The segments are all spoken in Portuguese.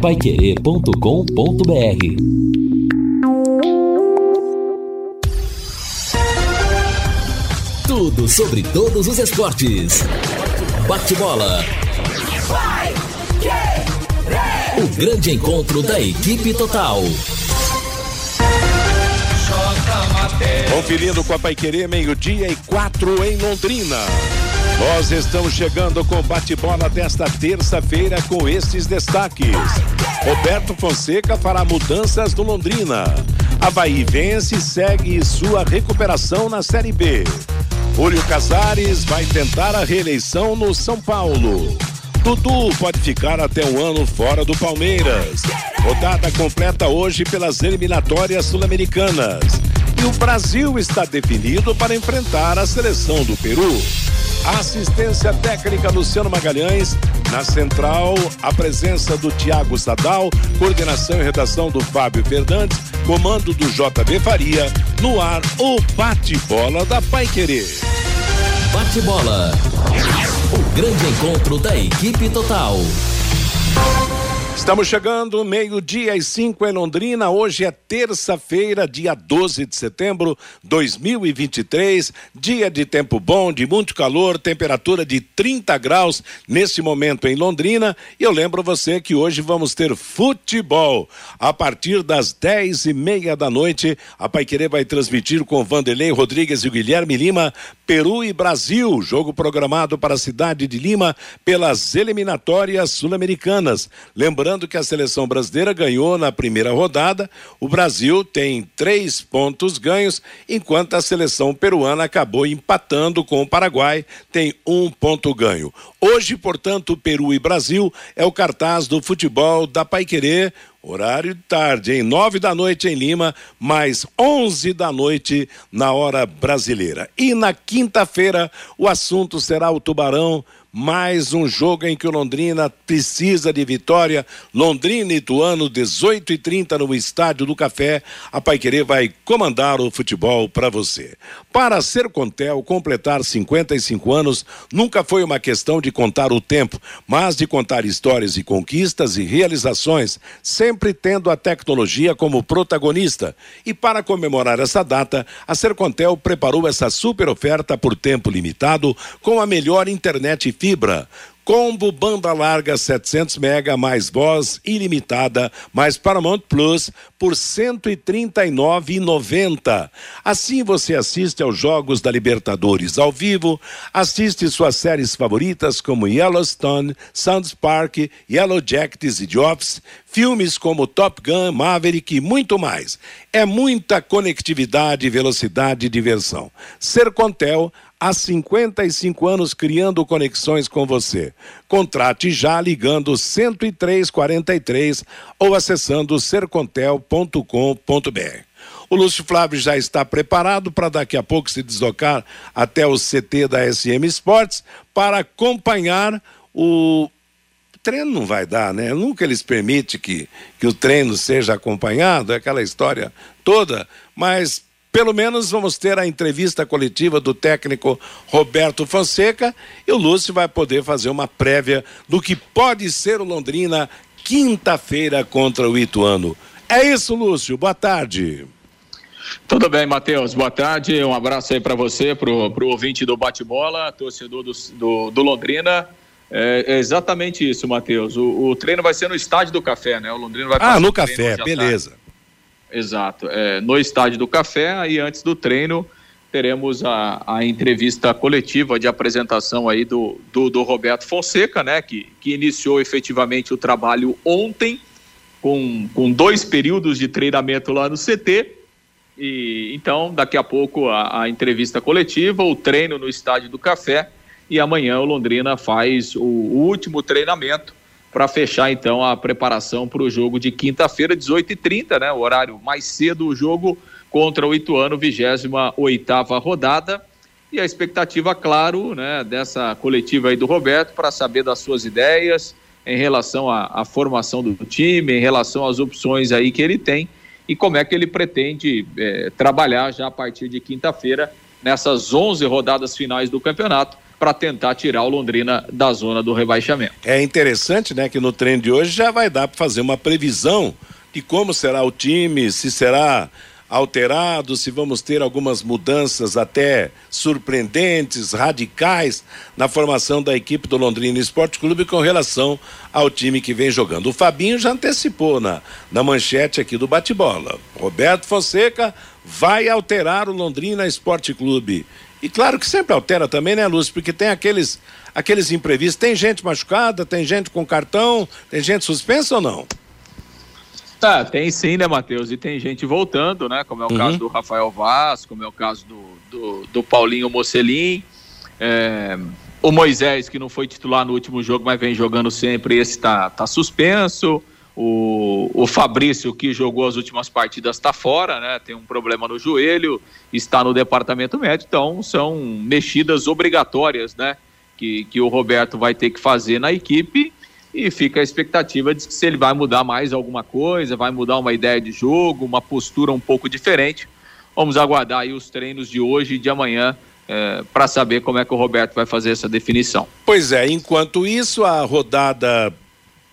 paiquerê.com.br Tudo sobre todos os esportes. Bate-bola. O grande encontro da equipe total. Conferindo com a Paiquerê, meio-dia e quatro em Londrina. Nós estamos chegando com bate-bola desta terça-feira com estes destaques. Roberto Fonseca fará mudanças no Londrina. Havaí vence e segue sua recuperação na Série B. Júlio Casares vai tentar a reeleição no São Paulo. Dudu pode ficar até um ano fora do Palmeiras. Rodada completa hoje pelas eliminatórias sul-americanas. E o Brasil está definido para enfrentar a seleção do Peru. Assistência técnica Luciano Magalhães. Na central, a presença do Tiago Sadal, coordenação e redação do Fábio Fernandes, comando do JB Faria. No ar, o bate-bola da Pai Querer. Bate-bola. O grande encontro da equipe total. Estamos chegando, meio-dia e cinco em Londrina. Hoje é terça-feira, dia 12 de setembro de 2023. Dia de tempo bom, de muito calor, temperatura de 30 graus nesse momento em Londrina. E eu lembro você que hoje vamos ter futebol. A partir das dez e meia da noite, a Paiquerê vai transmitir com Vanderlei Rodrigues e Guilherme Lima, Peru e Brasil. Jogo programado para a cidade de Lima pelas eliminatórias sul-americanas. Lembrando que a seleção brasileira ganhou na primeira rodada, o Brasil tem três pontos ganhos, enquanto a seleção peruana acabou empatando com o Paraguai, tem um ponto ganho. Hoje, portanto, Peru e Brasil é o cartaz do futebol da Paiquerê. Horário de tarde, em nove da noite em Lima, mais onze da noite na hora brasileira. E na quinta-feira, o assunto será o Tubarão mais um jogo em que o Londrina precisa de vitória. Londrina e Ituano, 18 e 30 no Estádio do Café. A Paiquerê vai comandar o futebol para você. Para ser Contel, completar 55 anos nunca foi uma questão de contar o tempo, mas de contar histórias e conquistas e realizações, sempre tendo a tecnologia como protagonista. E para comemorar essa data, a Sercontel preparou essa super oferta por tempo limitado com a melhor internet fibra. Combo banda larga 700 mega mais voz ilimitada mais Paramount Plus por 139,90. Assim você assiste aos jogos da Libertadores ao vivo, assiste suas séries favoritas como Yellowstone, Sands Park, Yellow Jackets e The Office, filmes como Top Gun, Maverick e muito mais. É muita conectividade, velocidade e diversão. Sercontel há 55 anos criando conexões com você. Contrate já ligando 10343 ou acessando sercontel.com.br. O Lúcio Flávio já está preparado para daqui a pouco se deslocar até o CT da SM Esportes para acompanhar o treino não vai dar, né? Nunca eles permitem que, que o treino seja acompanhado, é aquela história toda, mas pelo menos vamos ter a entrevista coletiva do técnico Roberto Fonseca e o Lúcio vai poder fazer uma prévia do que pode ser o Londrina quinta-feira contra o Ituano. É isso, Lúcio. Boa tarde. Tudo bem, Matheus. Boa tarde. Um abraço aí para você, para o ouvinte do bate-bola, torcedor do, do, do Londrina. É, é, exatamente isso, Matheus. O, o, treino vai ser no Estádio do Café, né? O Londrina vai Ah, no Café, beleza. Exato. É, no Estádio do Café, aí antes do treino, teremos a, a entrevista coletiva de apresentação aí do, do, do, Roberto Fonseca, né? Que, que iniciou efetivamente o trabalho ontem, com, com dois períodos de treinamento lá no CT. E então, daqui a pouco, a, a entrevista coletiva, o treino no Estádio do Café. E amanhã o Londrina faz o, o último treinamento para fechar então a preparação para o jogo de quinta-feira, 18h30, né? O horário mais cedo, o jogo contra o Ituano, 28 rodada. E a expectativa, claro, né, dessa coletiva aí do Roberto para saber das suas ideias em relação à, à, formação do time, em relação às opções aí que ele tem e como é que ele pretende é, trabalhar já a partir de quinta-feira nessas 11 rodadas finais do campeonato para tentar tirar o Londrina da zona do rebaixamento. É interessante, né, que no treino de hoje já vai dar para fazer uma previsão de como será o time, se será alterado, se vamos ter algumas mudanças até surpreendentes, radicais na formação da equipe do Londrina Esporte Clube com relação ao time que vem jogando. O Fabinho já antecipou na, na manchete aqui do bate-bola. Roberto Fonseca vai alterar o Londrina Esporte Clube. E claro que sempre altera também, né, Lúcio? Porque tem aqueles, aqueles imprevistos. Tem gente machucada, tem gente com cartão, tem gente suspensa ou não? Tá, tem sim, né, Matheus? E tem gente voltando, né? Como é o uhum. caso do Rafael Vaz, como é o caso do, do, do Paulinho Mocelin. É, o Moisés, que não foi titular no último jogo, mas vem jogando sempre, esse tá, tá suspenso. O, o Fabrício, que jogou as últimas partidas, está fora, né? Tem um problema no joelho, está no departamento médico, então são mexidas obrigatórias, né? Que, que o Roberto vai ter que fazer na equipe e fica a expectativa de que se ele vai mudar mais alguma coisa, vai mudar uma ideia de jogo, uma postura um pouco diferente. Vamos aguardar aí os treinos de hoje e de amanhã é, para saber como é que o Roberto vai fazer essa definição. Pois é, enquanto isso, a rodada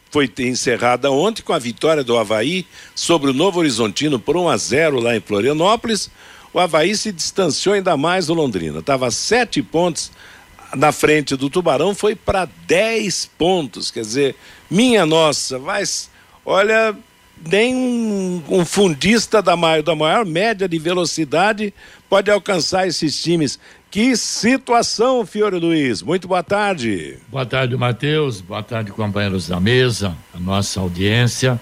foi encerrada ontem com a vitória do Havaí sobre o Novo Horizontino por 1 a 0 lá em Florianópolis. O Havaí se distanciou ainda mais do Londrina. Estava sete pontos na frente do Tubarão, foi para 10 pontos. Quer dizer, minha nossa, mas olha, nem um, um fundista da maior, da maior média de velocidade pode alcançar esses times. Que situação, Fiore Luiz. Muito boa tarde. Boa tarde, Matheus. Boa tarde, companheiros da mesa, a nossa audiência.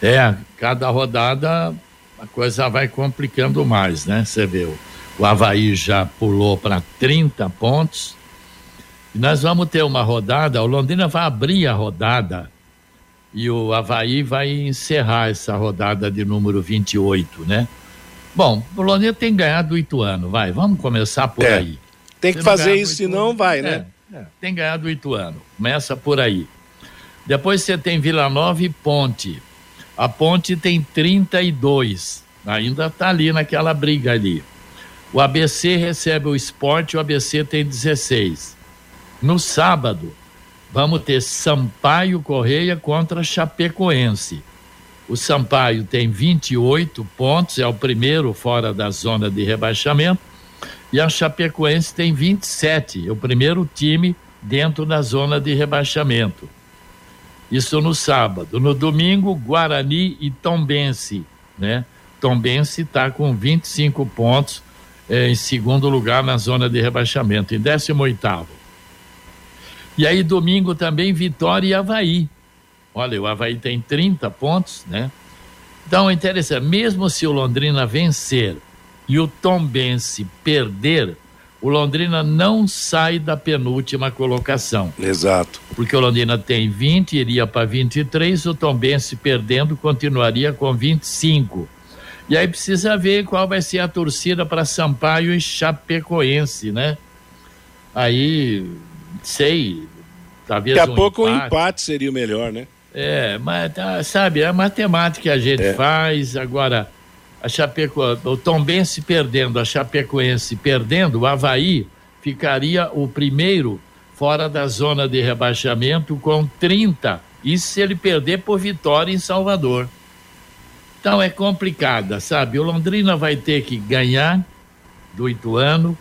É, cada rodada a coisa vai complicando mais, né? Você vê, o, o Havaí já pulou para 30 pontos. E nós vamos ter uma rodada, o Londrina vai abrir a rodada e o Havaí vai encerrar essa rodada de número 28, né? Bom, o Londrina tem ganhado o Ituano, vai, vamos começar por é, aí. Tem que fazer isso, senão vai, né? É, é, tem ganhado o Ituano, começa por aí. Depois você tem Vila Nova e Ponte. A Ponte tem 32, ainda está ali naquela briga ali. O ABC recebe o esporte, o ABC tem 16. No sábado, vamos ter Sampaio Correia contra Chapecoense. O Sampaio tem 28 pontos, é o primeiro fora da zona de rebaixamento. E a Chapecoense tem 27, é o primeiro time dentro da zona de rebaixamento. Isso no sábado. No domingo, Guarani e Tombense, né? Tombense está com 25 pontos é, em segundo lugar na zona de rebaixamento, em 18 oitavo. E aí domingo também Vitória e Havaí, Olha, o Havaí tem 30 pontos, né? Então, é interessante, mesmo se o Londrina vencer e o Tombense perder, o Londrina não sai da penúltima colocação. Exato. Porque o Londrina tem 20, iria para 23, o Tombense perdendo continuaria com 25. E aí precisa ver qual vai ser a torcida para Sampaio e Chapecoense, né? Aí, sei, talvez Daqui a um pouco empate. um empate seria o melhor, né? É, mas tá, sabe, é a matemática que a gente é. faz. Agora, a Chapeco, o Tombense perdendo, a Chapecoense perdendo, o Havaí ficaria o primeiro fora da zona de rebaixamento com 30. Isso se ele perder por vitória em Salvador. Então é complicada, sabe? O Londrina vai ter que ganhar do Ituano,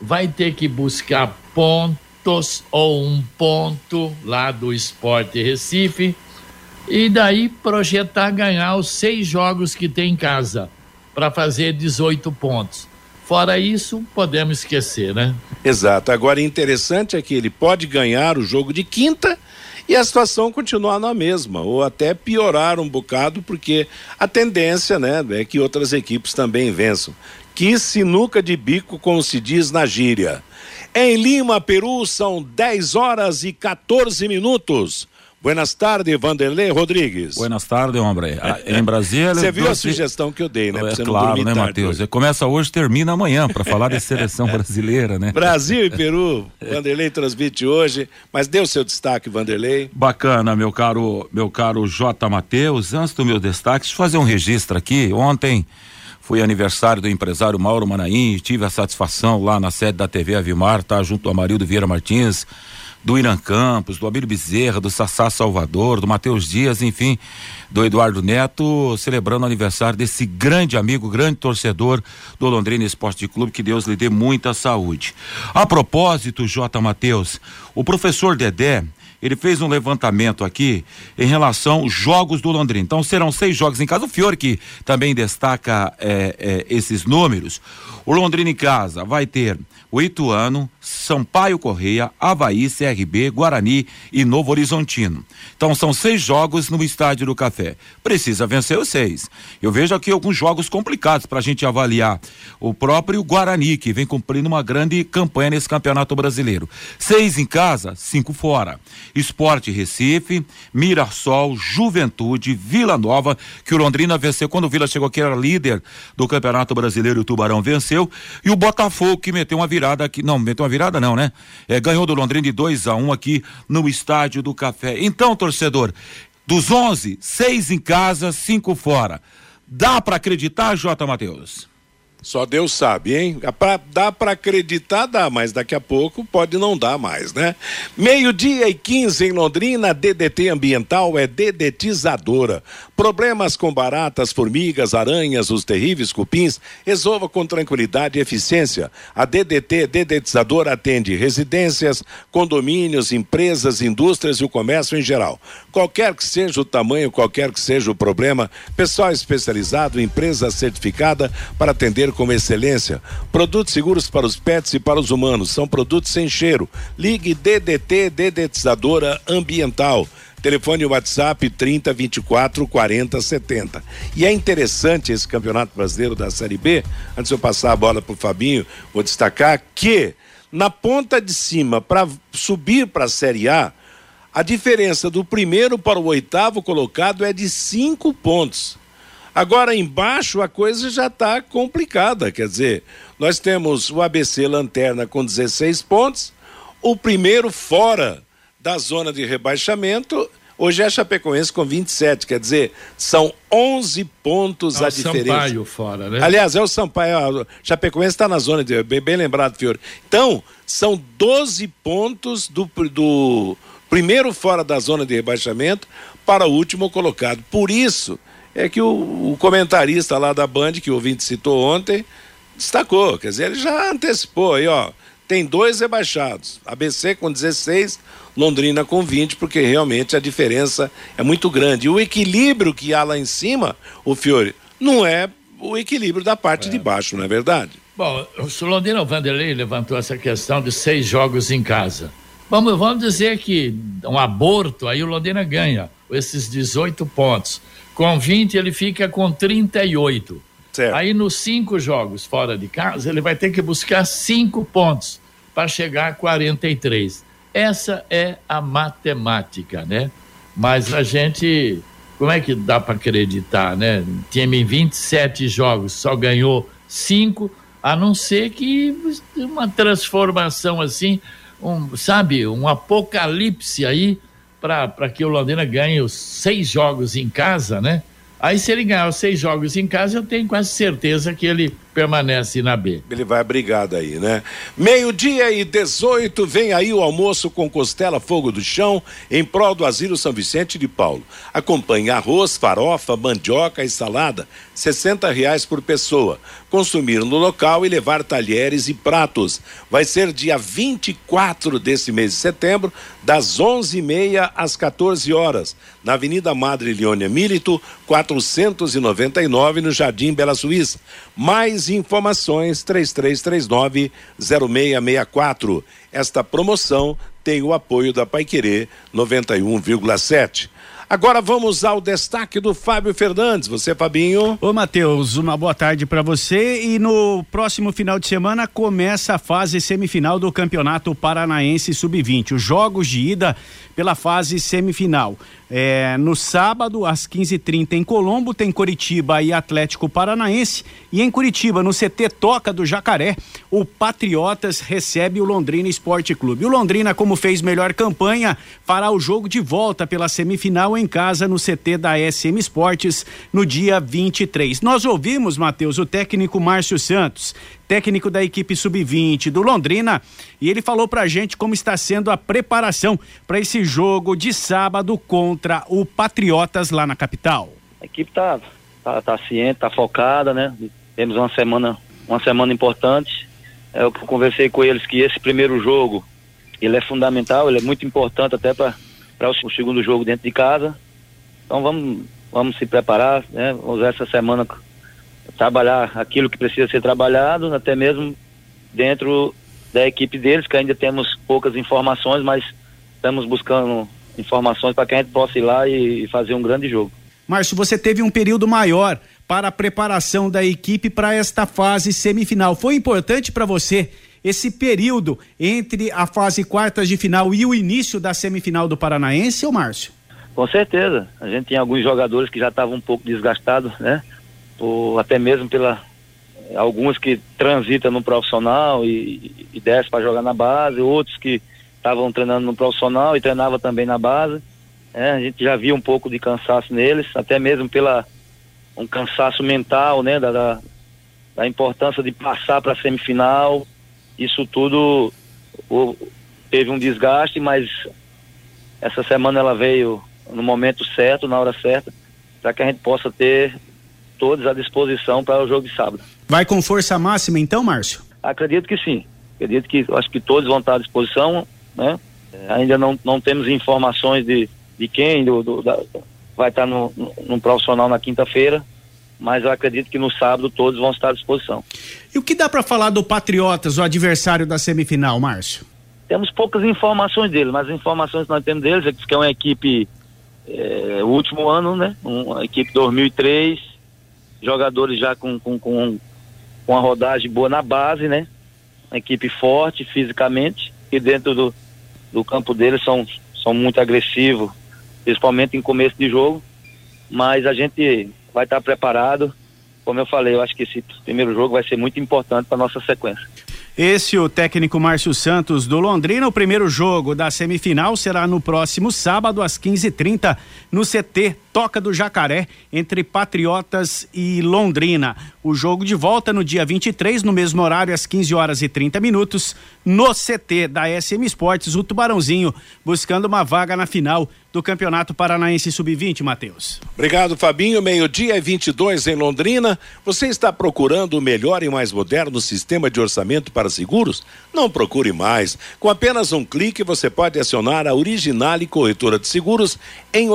vai ter que buscar pontos ou um ponto lá do Esporte Recife e daí projetar ganhar os seis jogos que tem em casa para fazer 18 pontos. Fora isso, podemos esquecer, né? Exato. Agora, interessante é que ele pode ganhar o jogo de quinta e a situação continuar na mesma, ou até piorar um bocado, porque a tendência né, é que outras equipes também vençam. Que sinuca de bico, como se diz na gíria. Em Lima, Peru, são 10 horas e 14 minutos. Buenas tardes, Vanderlei Rodrigues. Buenas tardes, homem. Ah, em Brasília. Você viu a sugestão que eu dei, né? É claro, né, Matheus? Começa hoje, termina amanhã, para falar de seleção brasileira, né? Brasil e Peru, Vanderlei transmite hoje, mas deu seu destaque, Vanderlei. Bacana, meu caro, meu caro J. Matheus. Antes do meu destaque, deixa eu fazer um registro aqui. Ontem Foi aniversário do empresário Mauro Manaim, tive a satisfação lá na sede da TV Avimar, tá junto ao Amarildo Vieira Martins, do Irã Campos, do Abílio Bezerra, do Sassá Salvador, do Matheus Dias, enfim, do Eduardo Neto, celebrando o aniversário desse grande amigo, grande torcedor do Londrina Esporte Clube, que Deus lhe dê muita saúde. A propósito, J. Matheus, o professor Dedé, ele fez um levantamento aqui em relação aos jogos do Londrina. Então serão seis jogos em casa. O Fiore que também destaca é, é, esses números. O Londrina em casa vai ter o Ituano, Sampaio Correia, Havaí, CRB, Guarani e Novo Horizontino. Então são seis jogos no Estádio do Café. Precisa vencer os seis. Eu vejo aqui alguns jogos complicados para a gente avaliar. O próprio Guarani, que vem cumprindo uma grande campanha nesse campeonato brasileiro. Seis em casa, cinco fora. Esporte Recife, Mirassol, Juventude, Vila Nova, que o Londrina venceu quando o Vila chegou aqui, era líder do Campeonato Brasileiro o Tubarão venceu. E o Botafogo, que meteu uma virada aqui. Não, meteu uma virada, não, né? É, ganhou do Londrina de 2 a 1 um aqui no Estádio do Café. Então, torcedor, dos 11, seis em casa, cinco fora. Dá para acreditar, J. Matheus? Só Deus sabe, hein? Dá para acreditar, dá, mas daqui a pouco pode não dar mais, né? Meio-dia e 15 em Londrina, DDT Ambiental é dedetizadora. Problemas com baratas, formigas, aranhas, os terríveis cupins, resolva com tranquilidade e eficiência. A DDT Dedetizadora atende residências, condomínios, empresas, indústrias e o comércio em geral. Qualquer que seja o tamanho, qualquer que seja o problema, pessoal especializado, empresa certificada para atender com excelência. Produtos seguros para os pets e para os humanos. São produtos sem cheiro. Ligue DDT Dedetizadora Ambiental. Telefone WhatsApp 30 24 40 70. E é interessante esse Campeonato Brasileiro da Série B. Antes de eu passar a bola para o Fabinho, vou destacar que na ponta de cima, para subir para a Série A, a diferença do primeiro para o oitavo colocado é de cinco pontos. Agora, embaixo, a coisa já está complicada. Quer dizer, nós temos o ABC Lanterna com 16 pontos, o primeiro fora da zona de rebaixamento. Hoje é a Chapecoense com 27, quer dizer, são 11 pontos é a diferença. Sampaio fora, né? Aliás, é o Sampaio, a Chapecoense está na zona de. Bem, bem lembrado, Fiore. Então, são 12 pontos do, do primeiro fora da zona de rebaixamento para o último colocado. Por isso é que o, o comentarista lá da Band, que o ouvinte citou ontem, destacou. Quer dizer, ele já antecipou aí, ó. Tem dois rebaixados. ABC com 16, Londrina com 20, porque realmente a diferença é muito grande. E o equilíbrio que há lá em cima, o Fiore, não é o equilíbrio da parte é. de baixo, não é verdade? Bom, o Londrina Vanderlei levantou essa questão de seis jogos em casa. Vamos, vamos dizer que um aborto, aí o Londrina ganha esses 18 pontos. Com 20, ele fica com 38. Certo. Aí, nos cinco jogos fora de casa, ele vai ter que buscar cinco pontos para chegar a 43. Essa é a matemática, né? Mas a gente. Como é que dá para acreditar, né? Time em 27 jogos só ganhou cinco, a não ser que uma transformação assim, um, sabe, um apocalipse aí para que o Londrina ganhe os seis jogos em casa, né? Aí, se ele ganhar os seis jogos em casa, eu tenho quase certeza que ele permanece na B. Ele vai brigar daí, né? Meio-dia e 18, vem aí o almoço com costela fogo do chão em prol do Asilo São Vicente de Paulo. Acompanhe arroz, farofa, mandioca e salada, sessenta reais por pessoa. Consumir no local e levar talheres e pratos. Vai ser dia 24 desse mês de setembro, das onze e meia às 14 horas, na Avenida Madre Leônia Milito, 499, no Jardim Bela Suíça. Mais informações 3339 0664. Esta promoção tem o apoio da Paiquerê 91,7. Agora vamos ao destaque do Fábio Fernandes. Você, Fabinho? Ô, Matheus, uma boa tarde para você. E no próximo final de semana começa a fase semifinal do Campeonato Paranaense Sub-20. Os jogos de ida pela fase semifinal. É, no sábado, às 15h30, em Colombo, tem Curitiba e Atlético Paranaense. E em Curitiba, no CT Toca do Jacaré, o Patriotas recebe o Londrina Esporte Clube. O Londrina, como fez melhor campanha, fará o jogo de volta pela semifinal em casa no CT da SM Esportes no dia 23. Nós ouvimos, Matheus, o técnico Márcio Santos, técnico da equipe sub-20 do Londrina, e ele falou pra gente como está sendo a preparação para esse jogo de sábado contra o Patriotas lá na capital. A equipe tá, tá, tá ciente, tá focada, né? Temos uma semana, uma semana importante. É, eu conversei com eles que esse primeiro jogo ele é fundamental, ele é muito importante até para o segundo jogo dentro de casa. Então vamos, vamos se preparar, né? Vamos usar essa semana trabalhar aquilo que precisa ser trabalhado, até mesmo dentro da equipe deles, que ainda temos poucas informações, mas estamos buscando informações para que a gente possa ir lá e, fazer um grande jogo. Márcio, você teve um período maior para a preparação da equipe para esta fase semifinal. Foi importante para você esse período entre a fase quartas de final e o início da semifinal do Paranaense, ou Márcio? Com certeza. A gente tem alguns jogadores que já estavam um pouco desgastados, né? Até mesmo pela alguns que transitam no profissional e, e descem para jogar na base, outros que estavam treinando no profissional e treinavam também na base. É, a gente já viu um pouco de cansaço neles, até mesmo pela um cansaço mental, né, da, da, da importância de passar para a semifinal, isso tudo o, teve um desgaste, mas essa semana ela veio no momento certo, na hora certa, para que a gente possa ter todos à disposição para o jogo de sábado. Vai com força máxima então, Márcio? Acredito que sim. Acredito que acho que todos vão estar à disposição, né? É, ainda não, não temos informações de, de quem do, do da, vai estar no, no, no profissional na quinta-feira, mas eu acredito que no sábado todos vão estar à disposição. E o que dá para falar do Patriotas, o adversário da semifinal, Márcio? Temos poucas informações dele, mas as informações que nós temos deles é que é uma equipe, é, último ano, né? Uma equipe 2003, jogadores já com, com, com, uma rodagem boa na base, né? Uma equipe forte fisicamente e dentro do, do campo deles são, são muito agressivos, principalmente em começo de jogo, mas a gente vai estar preparado. Como eu falei, eu acho que esse primeiro jogo vai ser muito importante para nossa sequência. Esse o técnico Márcio Santos do Londrina. O primeiro jogo da semifinal será no próximo sábado às 15:30 no CT Toca do Jacaré entre Patriotas e Londrina. O jogo de volta no dia 23, no mesmo horário, às 15 horas e 30 minutos, no CT da SM Esportes, o Tubarãozinho, buscando uma vaga na final do Campeonato Paranaense Sub-20, Matheus. Obrigado, Fabinho. Meio-dia e 22 em Londrina. Você está procurando o melhor e mais moderno sistema de orçamento para seguros? Não procure mais. Com apenas um clique, você pode acionar a Originale Corretora de Seguros em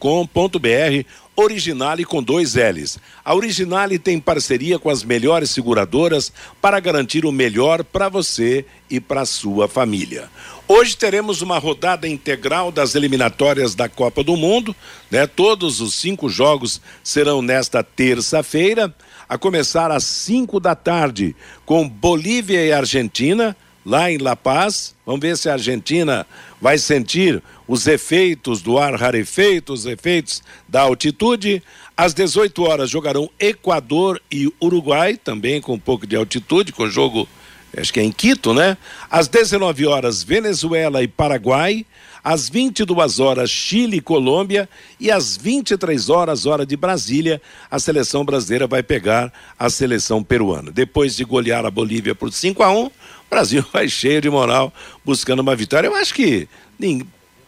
originale.com.br Originale com dois L's. A Originale tem parceria com as melhores seguradoras para garantir o melhor para você e para sua família. Hoje teremos uma rodada integral das eliminatórias da Copa do Mundo, né? Todos os cinco jogos serão nesta terça-feira, a começar às cinco da tarde, com Bolívia e Argentina, lá em La Paz. Vamos ver se a Argentina vai sentir os efeitos do ar rarefeito, os efeitos da altitude. Às 18 horas jogarão Equador e Uruguai, também com um pouco de altitude, com jogo, acho que é em Quito, né? Às 19 horas, Venezuela e Paraguai. Às 22 horas, Chile e Colômbia. E às 23 horas, hora de Brasília, a seleção brasileira vai pegar a seleção peruana. Depois de golear a Bolívia por 5 a 1 o Brasil vai cheio de moral buscando uma vitória. Eu acho que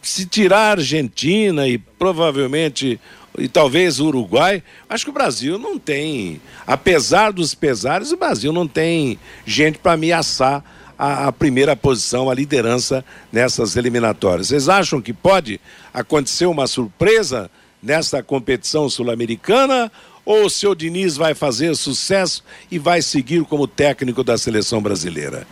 se tirar a Argentina e provavelmente e talvez o Uruguai, acho que o Brasil não tem, apesar dos pesares, o Brasil não tem gente para ameaçar a, a, primeira posição, a liderança nessas eliminatórias. Vocês acham que pode acontecer uma surpresa nessa competição sul-americana? Ou o seu Diniz vai fazer sucesso e vai seguir como técnico da seleção brasileira?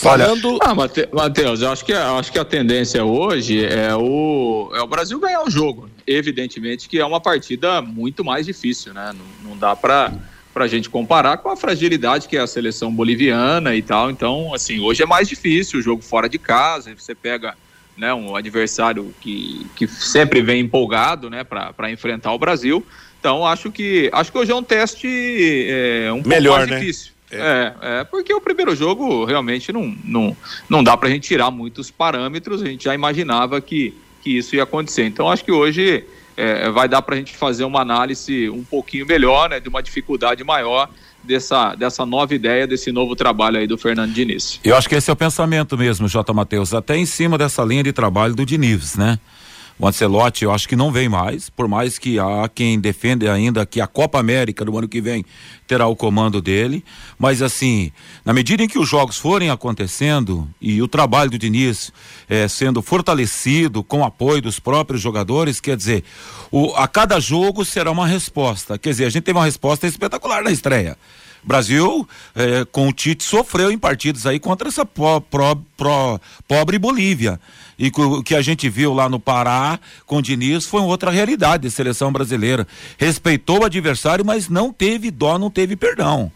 Falando. Ah, Matheus, eu acho que, eu acho que a tendência hoje é o, é o Brasil ganhar o jogo. Evidentemente que é uma partida muito mais difícil, né? Não, não dá para para a gente comparar com a fragilidade que é a seleção boliviana e tal. Então, assim, hoje é mais difícil o jogo fora de casa. Você pega né, um adversário que, que sempre vem empolgado né, para enfrentar o Brasil. Então, acho que acho que hoje é um teste é, um Melhor, pouco mais né? difícil. É. é, porque o primeiro jogo realmente não, não, não dá para a gente tirar muitos parâmetros. A gente já imaginava que, que isso ia acontecer. Então, acho que hoje é, vai dar para a gente fazer uma análise um pouquinho melhor, né, de uma dificuldade maior dessa, dessa nova ideia, desse novo trabalho aí do Fernando Diniz. Eu acho que esse é o pensamento mesmo, J. Matheus, até em cima dessa linha de trabalho do Diniz, né? O Ancelotti eu acho que não vem mais, por mais que há quem defenda ainda que a Copa América do ano que vem terá o comando dele, mas assim, na medida em que os jogos forem acontecendo e o trabalho do Diniz eh, sendo fortalecido com o apoio dos próprios jogadores, quer dizer, o, a cada jogo será uma resposta. Quer dizer, a gente teve uma resposta espetacular na estreia. Brasil, eh, com o Tite, sofreu em partidos aí contra essa po, pro, pro, pobre Bolívia. E o que a gente viu lá no Pará com o Diniz foi outra realidade de seleção brasileira. Respeitou o adversário, mas não teve dó, não teve perdão.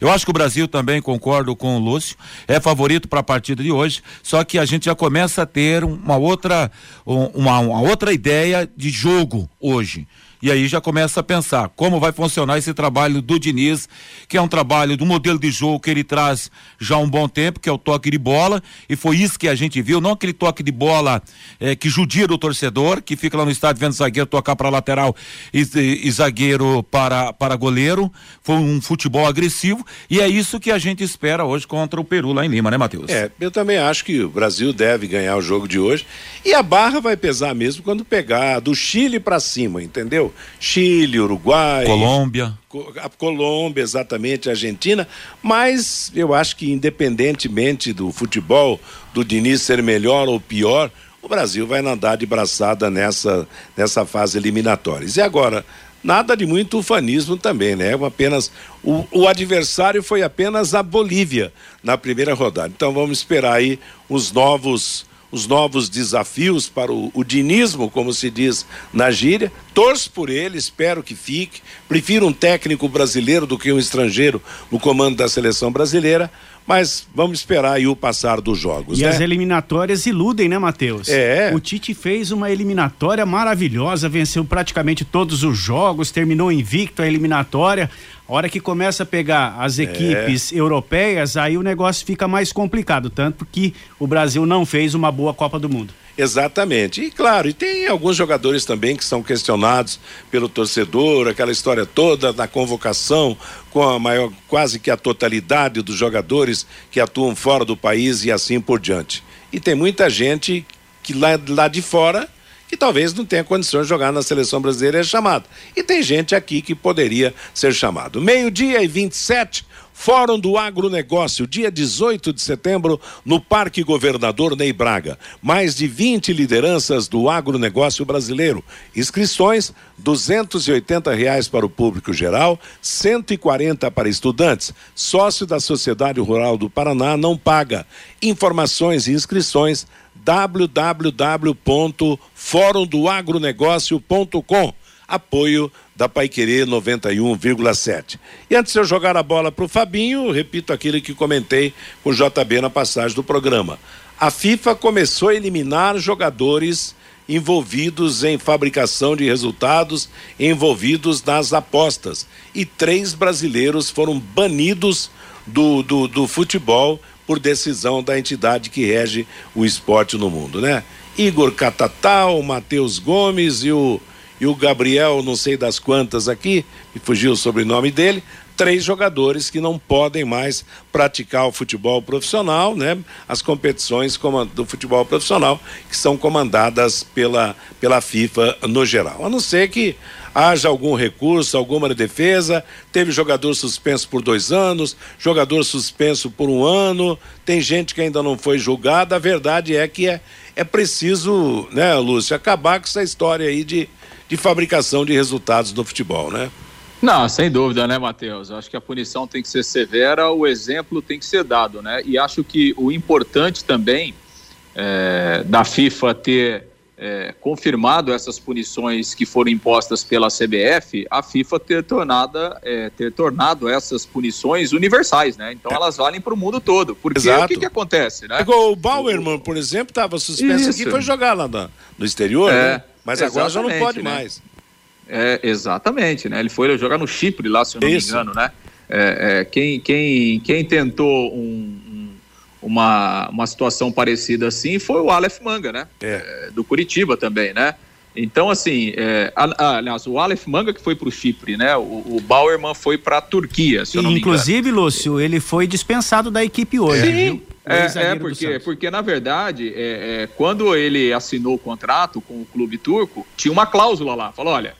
Eu acho que o Brasil também, concordo com o Lúcio, é favorito para a partida de hoje, só que a gente já começa a ter uma outra, uma, uma outra ideia de jogo hoje. E aí já começa a pensar como vai funcionar esse trabalho do Diniz, que é um trabalho do modelo de jogo que ele traz já há um bom tempo, que é o toque de bola, e foi isso que a gente viu, não aquele toque de bola é, que judia do torcedor, que fica lá no estádio vendo zagueiro tocar para lateral e, e, e, zagueiro para, para goleiro. Foi um futebol agressivo, e é isso que a gente espera hoje contra o Peru lá em Lima, né, Matheus? É, eu também acho que o Brasil deve ganhar o jogo de hoje, e a barra vai pesar mesmo quando pegar do Chile para cima, entendeu? Chile, Uruguai, Colômbia. A Colômbia, exatamente, a Argentina, mas eu acho que independentemente do futebol, do Diniz ser melhor ou pior, o Brasil vai nadar de braçada nessa, nessa fase eliminatória. E agora, nada de muito ufanismo também, né? Apenas o, o, adversário foi apenas a Bolívia na primeira rodada. Então vamos esperar aí os novos os novos desafios para o, o dinismo, como se diz na gíria. Torço por ele, espero que fique. Prefiro um técnico brasileiro do que um estrangeiro no comando da seleção brasileira. Mas vamos esperar aí o passar dos jogos. E né? as eliminatórias iludem, né, Matheus? É. O Tite fez uma eliminatória maravilhosa, venceu praticamente todos os jogos, terminou invicto a eliminatória. A hora que começa a pegar as equipes é. europeias, aí o negócio fica mais complicado, tanto que o Brasil não fez uma boa Copa do Mundo. Exatamente. E claro, e tem alguns jogadores também que são questionados pelo torcedor, aquela história toda da convocação com a maior, quase que a totalidade dos jogadores que atuam fora do país e assim por diante. E tem muita gente que lá, lá de fora que talvez não tenha condições de jogar na seleção brasileira é chamado. E tem gente aqui que poderia ser chamado. Meio-dia e 27, Fórum do Agronegócio, dia 18 de setembro, no Parque Governador Ney Braga. Mais de 20 lideranças do agronegócio brasileiro. Inscrições: R$ reais para o público geral, 140 para estudantes. Sócio da Sociedade Rural do Paraná não paga. Informações e inscrições www.forumdoagronegócio.com. Apoio da Paiquerê 91,7. E antes de eu jogar a bola para o Fabinho, repito aquilo que comentei com o JB na passagem do programa. A FIFA começou a eliminar jogadores envolvidos em fabricação de resultados, envolvidos nas apostas. E três brasileiros foram banidos do, do, do futebol por decisão da entidade que rege o esporte no mundo, né? Igor Catatal, Matheus Gomes e o, e o Gabriel, não sei das quantas aqui, me fugiu o sobrenome dele, três jogadores que não podem mais praticar o futebol profissional, né? As competições do futebol profissional que são comandadas pela, pela FIFA no geral. A não ser que haja algum recurso, alguma defesa. Teve jogador suspenso por dois anos, jogador suspenso por um ano. Tem gente que ainda não foi julgada. A verdade é que é, é preciso, né, Lúcio, acabar com essa história aí de, de fabricação de resultados no futebol, né? Não, sem dúvida, né, Matheus? Acho que a punição tem que ser severa, o exemplo tem que ser dado, né? E acho que o importante também é, da FIFA ter é, confirmado essas punições que foram impostas pela CBF, a FIFA ter tornado, é, ter tornado essas punições universais, né? Então é. elas valem para o mundo todo. Porque Exato. o que, que acontece, né? O Bauerman, por exemplo, estava suspenso Isso. aqui e foi jogar lá no, no exterior, é, né? Mas agora já não pode né? mais. É, exatamente, né? Ele foi jogar no Chipre lá, se eu não Isso. me engano, né? É, é, quem, quem, quem tentou um, uma, uma situação parecida assim foi o Aleph Manga, né? É. do Curitiba também, né? Então, assim, é, aliás, o Aleph Manga que foi para o Chipre, né? O, o Bauerman foi para a Turquia, se eu não Inclusive, Lúcio, ele foi dispensado da equipe hoje. Sim, é, é porque, porque, na verdade, é, é, quando ele assinou o contrato com o clube turco, tinha uma cláusula lá. Falou, olha,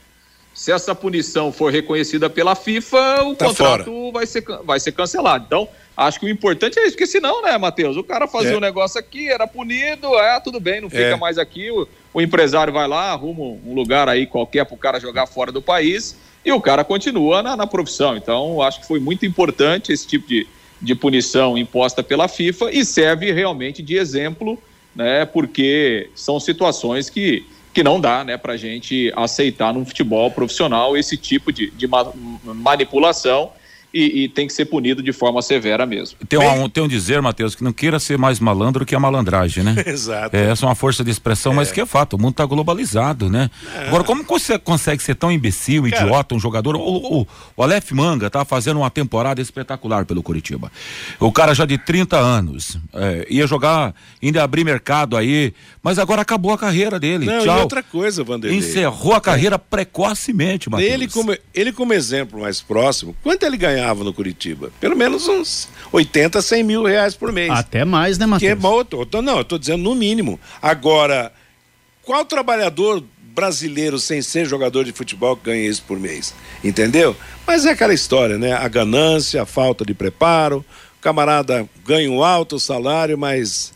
se essa punição for reconhecida pela FIFA, o tá contrato vai ser, vai ser cancelado. Então, acho que o importante é isso, porque senão, né, Matheus, o cara fazia é. um negócio aqui, era punido, é, tudo bem, não fica é. mais aqui, o, o, empresário vai lá, arruma um lugar aí qualquer para o cara jogar fora do país e o cara continua na, na profissão. Então, acho que foi muito importante esse tipo de, de punição imposta pela FIFA e serve realmente de exemplo, né, porque são situações que que não dá né, para a gente aceitar no futebol profissional esse tipo de, de manipulação e, e, tem que ser punido de forma severa mesmo. Tem um, tem um dizer, Matheus, que não queira ser mais malandro que a malandragem, né? Exato. É, essa é uma força de expressão, é. mas que é fato, o mundo está globalizado, né? É. Agora, como você consegue ser tão imbecil, Cara, idiota, um jogador? O, o, o Aleph Manga tá fazendo uma temporada espetacular pelo Curitiba. O cara já de 30 anos, é, ia jogar, ainda abrir mercado aí, mas agora acabou a carreira dele. Não, Tchau. E outra coisa, Vanderlei. Encerrou a carreira precocemente, Matheus. Ele como, ele como exemplo mais próximo, quanto ele ganhava? Ganhava no Curitiba? Pelo menos uns 80, 100 mil reais por mês. Até mais, né, Matheus? Que é bom, eu tô, não, eu tô dizendo no mínimo. Agora, qual trabalhador brasileiro sem ser jogador de futebol que ganha isso por mês? Entendeu? Mas é aquela história, né? A ganância, a falta de preparo, o camarada ganha um alto salário, mas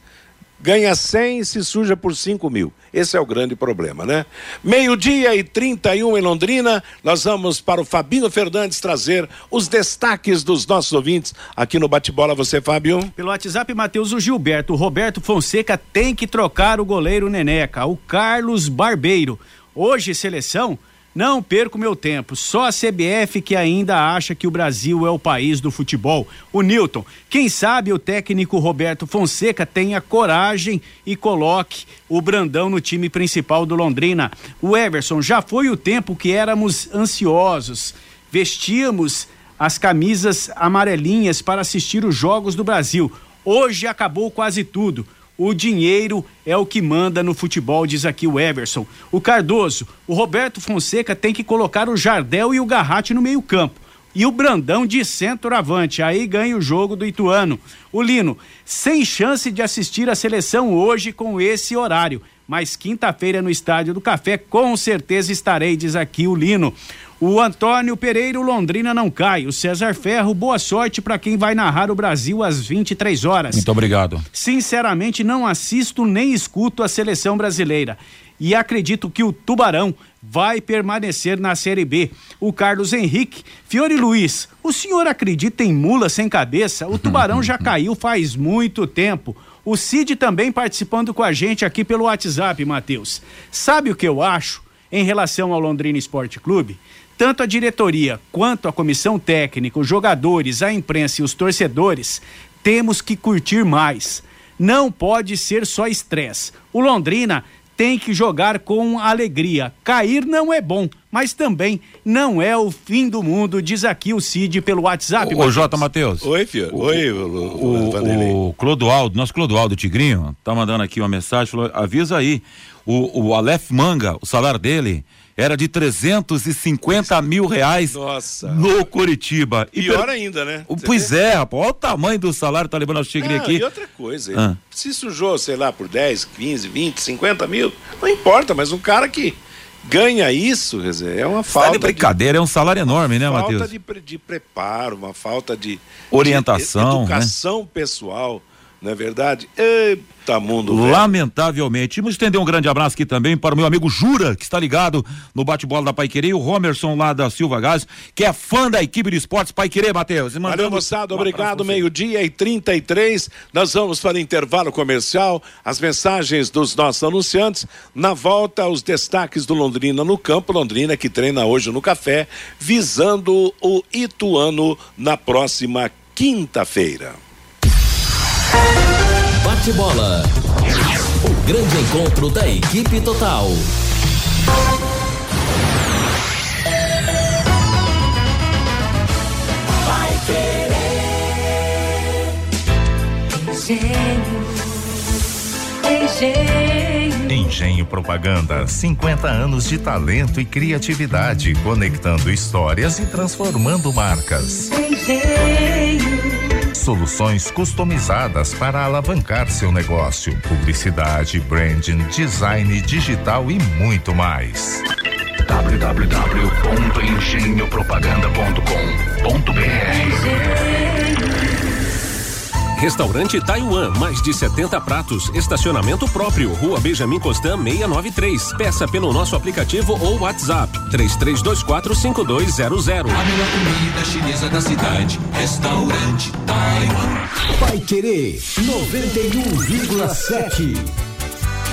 ganha 100 e se suja por 5 mil. Esse é o grande problema, né? Meio-dia e 31 em Londrina, nós vamos para o Fabinho Fernandes trazer os destaques dos nossos ouvintes aqui no Bate-Bola. Você, Fábio? Pelo WhatsApp, Matheus, o Gilberto. O Roberto Fonseca tem que trocar o goleiro Neneca. O Carlos Barbeiro. Hoje, seleção não perco meu tempo. Só a CBF que ainda acha que o Brasil é o país do futebol. O Newton, quem sabe o técnico Roberto Fonseca tenha coragem e coloque o Brandão no time principal do Londrina. O Everson, já foi o tempo que éramos ansiosos, vestíamos as camisas amarelinhas para assistir os jogos do Brasil. Hoje acabou quase tudo. O dinheiro é o que manda no futebol, diz aqui o Everson. O Cardoso, o Roberto Fonseca tem que colocar o Jardel e o Garratti no meio-campo. E o Brandão de centroavante, aí ganha o jogo do Ituano. O Lino, sem chance de assistir a seleção hoje com esse horário, mas quinta-feira no Estádio do Café com certeza estarei, diz aqui o Lino. O Antônio Pereira, Londrina não cai. O César Ferro, boa sorte para quem vai narrar o Brasil às 23 horas. Muito obrigado. Sinceramente, não assisto nem escuto a seleção brasileira. E acredito que o Tubarão vai permanecer na Série B. O Carlos Henrique, Fiore Luiz, o senhor acredita em mula sem cabeça? O Tubarão já caiu faz muito tempo. O Cid também participando com a gente aqui pelo WhatsApp, Matheus. Sabe o que eu acho em relação ao Londrina Esporte Clube? Tanto a diretoria quanto a comissão técnica, os jogadores, a imprensa e os torcedores, temos que curtir mais. Não pode ser só estresse. O Londrina tem que jogar com alegria. Cair não é bom, mas também não é o fim do mundo, diz aqui o Cid pelo WhatsApp. Ô, Jota Matheus. Oi, filho. O, Oi, o, o, o Clodoaldo, nosso Clodoaldo Tigrinho, tá mandando aqui uma mensagem, falou, avisa aí, o, o Aleph Manga, o salário dele era de 350 mil reais Nossa. no Curitiba. E Pior per... ainda, né? Você pois vê? é, rapaz. Olha o tamanho do salário, tá levando o tigre aqui. E outra coisa, ah. se sujou, sei lá, por 10, 15, 20, 50 mil, não importa, mas um cara que ganha isso, é uma falta. de brincadeira, de, é um salário enorme, né, Matheus? Falta de, de, preparo, uma falta de orientação, de educação né? pessoal, não é verdade? Eita mundo. Velho. Lamentavelmente. Vamos estender um grande abraço aqui também para o meu amigo Jura, que está ligado no bate-bola da Paiquerê, o Romerson lá da Silva Gás, que é fã da equipe de esportes Paiquerê, Matheus. Valeu, moçada. Obrigado. Meio-dia e 33. Nós vamos para o intervalo comercial, as mensagens dos nossos anunciantes. Na volta, os destaques do Londrina no campo. Londrina que treina hoje no café, visando o Ituano na próxima quinta-feira. Bate-bola. O grande encontro da equipe total. Engenho. Engenho. Engenho Propaganda, 50 anos de talento e criatividade, conectando histórias e transformando marcas. Engenho. Soluções customizadas para alavancar seu negócio, publicidade, branding, design digital e muito mais. www.engenhopropaganda.com.br Restaurante Taiwan, mais de 70 pratos, estacionamento próprio, Rua Benjamin Constant 693. Peça pelo nosso aplicativo ou WhatsApp 33245200. A melhor comida chinesa da cidade, restaurante Taiwan. Vai querer 91,7.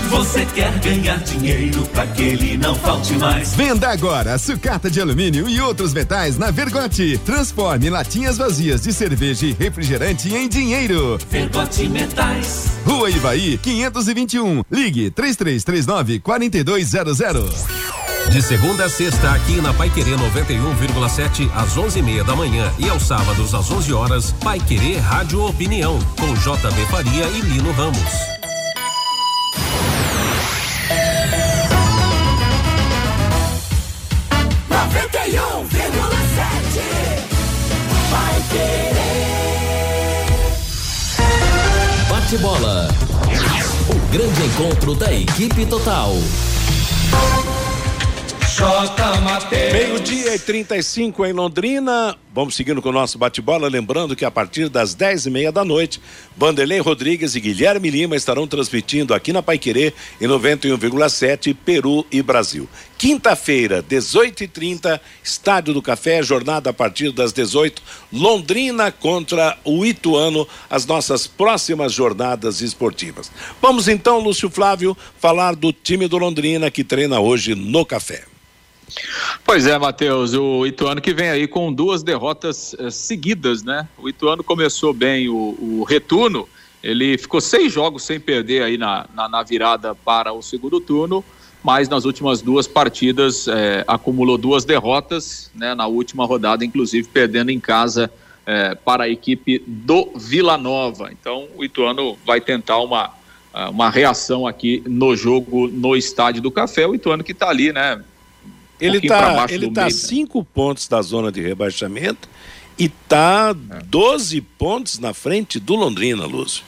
Você quer ganhar dinheiro para que ele não falte mais? Venda agora sucata de alumínio e outros metais na Vergote. Transforme latinhas vazias de cerveja e refrigerante em dinheiro. Vergote Metais. Rua Ivaí, 521. Ligue 3339 4200. De segunda a sexta, aqui na Pai Querer 91,7 às 11:30 da manhã e aos sábados às 11 horas, Pai Querer Rádio Opinião com JB Faria e Lino Ramos. Bate bola. O grande encontro da equipe total. Meio-dia e 35 em Londrina. Vamos seguindo com o nosso bate-bola. Lembrando que a partir das 10 e meia da noite, Vanderlei Rodrigues e Guilherme Lima estarão transmitindo aqui na Paiquerê em 91,7 Peru e Brasil. Quinta-feira, 18h30, Estádio do Café, jornada a partir das 18 Londrina contra o Ituano, as nossas próximas jornadas esportivas. Vamos então, Lúcio Flávio, falar do time do Londrina que treina hoje no Café. Pois é, Matheus, o Ituano que vem aí com duas derrotas eh, seguidas, né? O Ituano começou bem o, o retorno, ele ficou seis jogos sem perder aí na, na, na virada para o segundo turno, mas nas últimas duas partidas eh, acumulou duas derrotas, né? Na última rodada, inclusive perdendo em casa eh, para a equipe do Vila Nova. Então o Ituano vai tentar uma, uma reação aqui no jogo no Estádio do Café. O Ituano que está ali, né? Ele está ele tá a cinco pontos da zona de rebaixamento e está é. 12 pontos na frente do Londrina, Lúcio.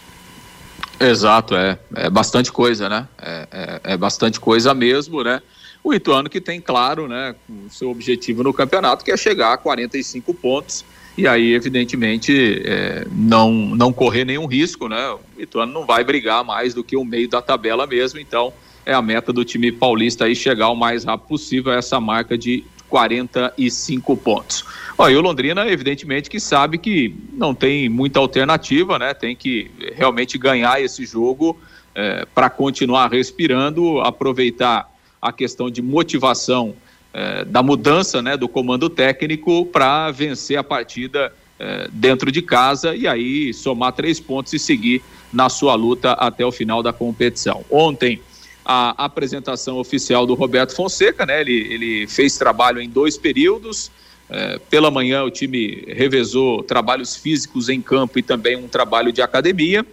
Exato, é, é bastante coisa, né? É, é, é, bastante coisa mesmo, né? O Ituano que tem claro, né, o seu objetivo no campeonato que é chegar a 45 pontos e aí, evidentemente, é, não, não correr nenhum risco, né? O Ituano não vai brigar mais do que o meio da tabela mesmo, então é a meta do time paulista aí chegar o mais rápido possível a essa marca de 45 pontos. Ó, e o Londrina, evidentemente, que sabe que não tem muita alternativa, né? Tem que realmente ganhar esse jogo é, para continuar respirando, aproveitar a questão de motivação é, da mudança né, do comando técnico para vencer a partida é, dentro de casa e aí somar três pontos e seguir na sua luta até o final da competição. Ontem a apresentação oficial do Roberto Fonseca, né? Ele, ele fez trabalho em dois períodos. É, pela manhã o time revezou trabalhos físicos em campo e também um trabalho de academia.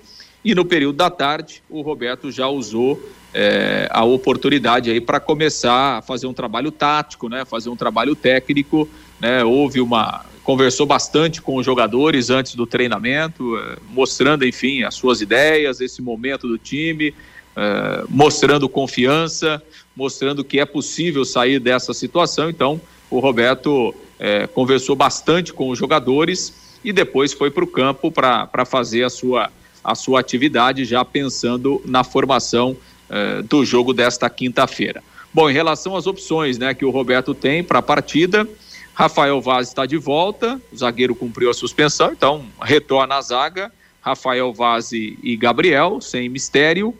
E no período da tarde o Roberto já usou é, a oportunidade aí para começar a fazer um trabalho tático, né? Fazer um trabalho técnico, né? Houve uma conversou bastante com os jogadores antes do treinamento, é, mostrando enfim as suas ideias, esse momento do time é, mostrando confiança, mostrando que é possível sair dessa situação. Então, o Roberto é, conversou bastante com os jogadores e depois foi para o campo para fazer a sua, a sua atividade, já pensando na formação é, do jogo desta quinta-feira. Bom, em relação às opções né, que o Roberto tem para a partida, Rafael Vaz está de volta, o zagueiro cumpriu a suspensão, então retorna à zaga. Rafael Vaz e Gabriel, sem mistério.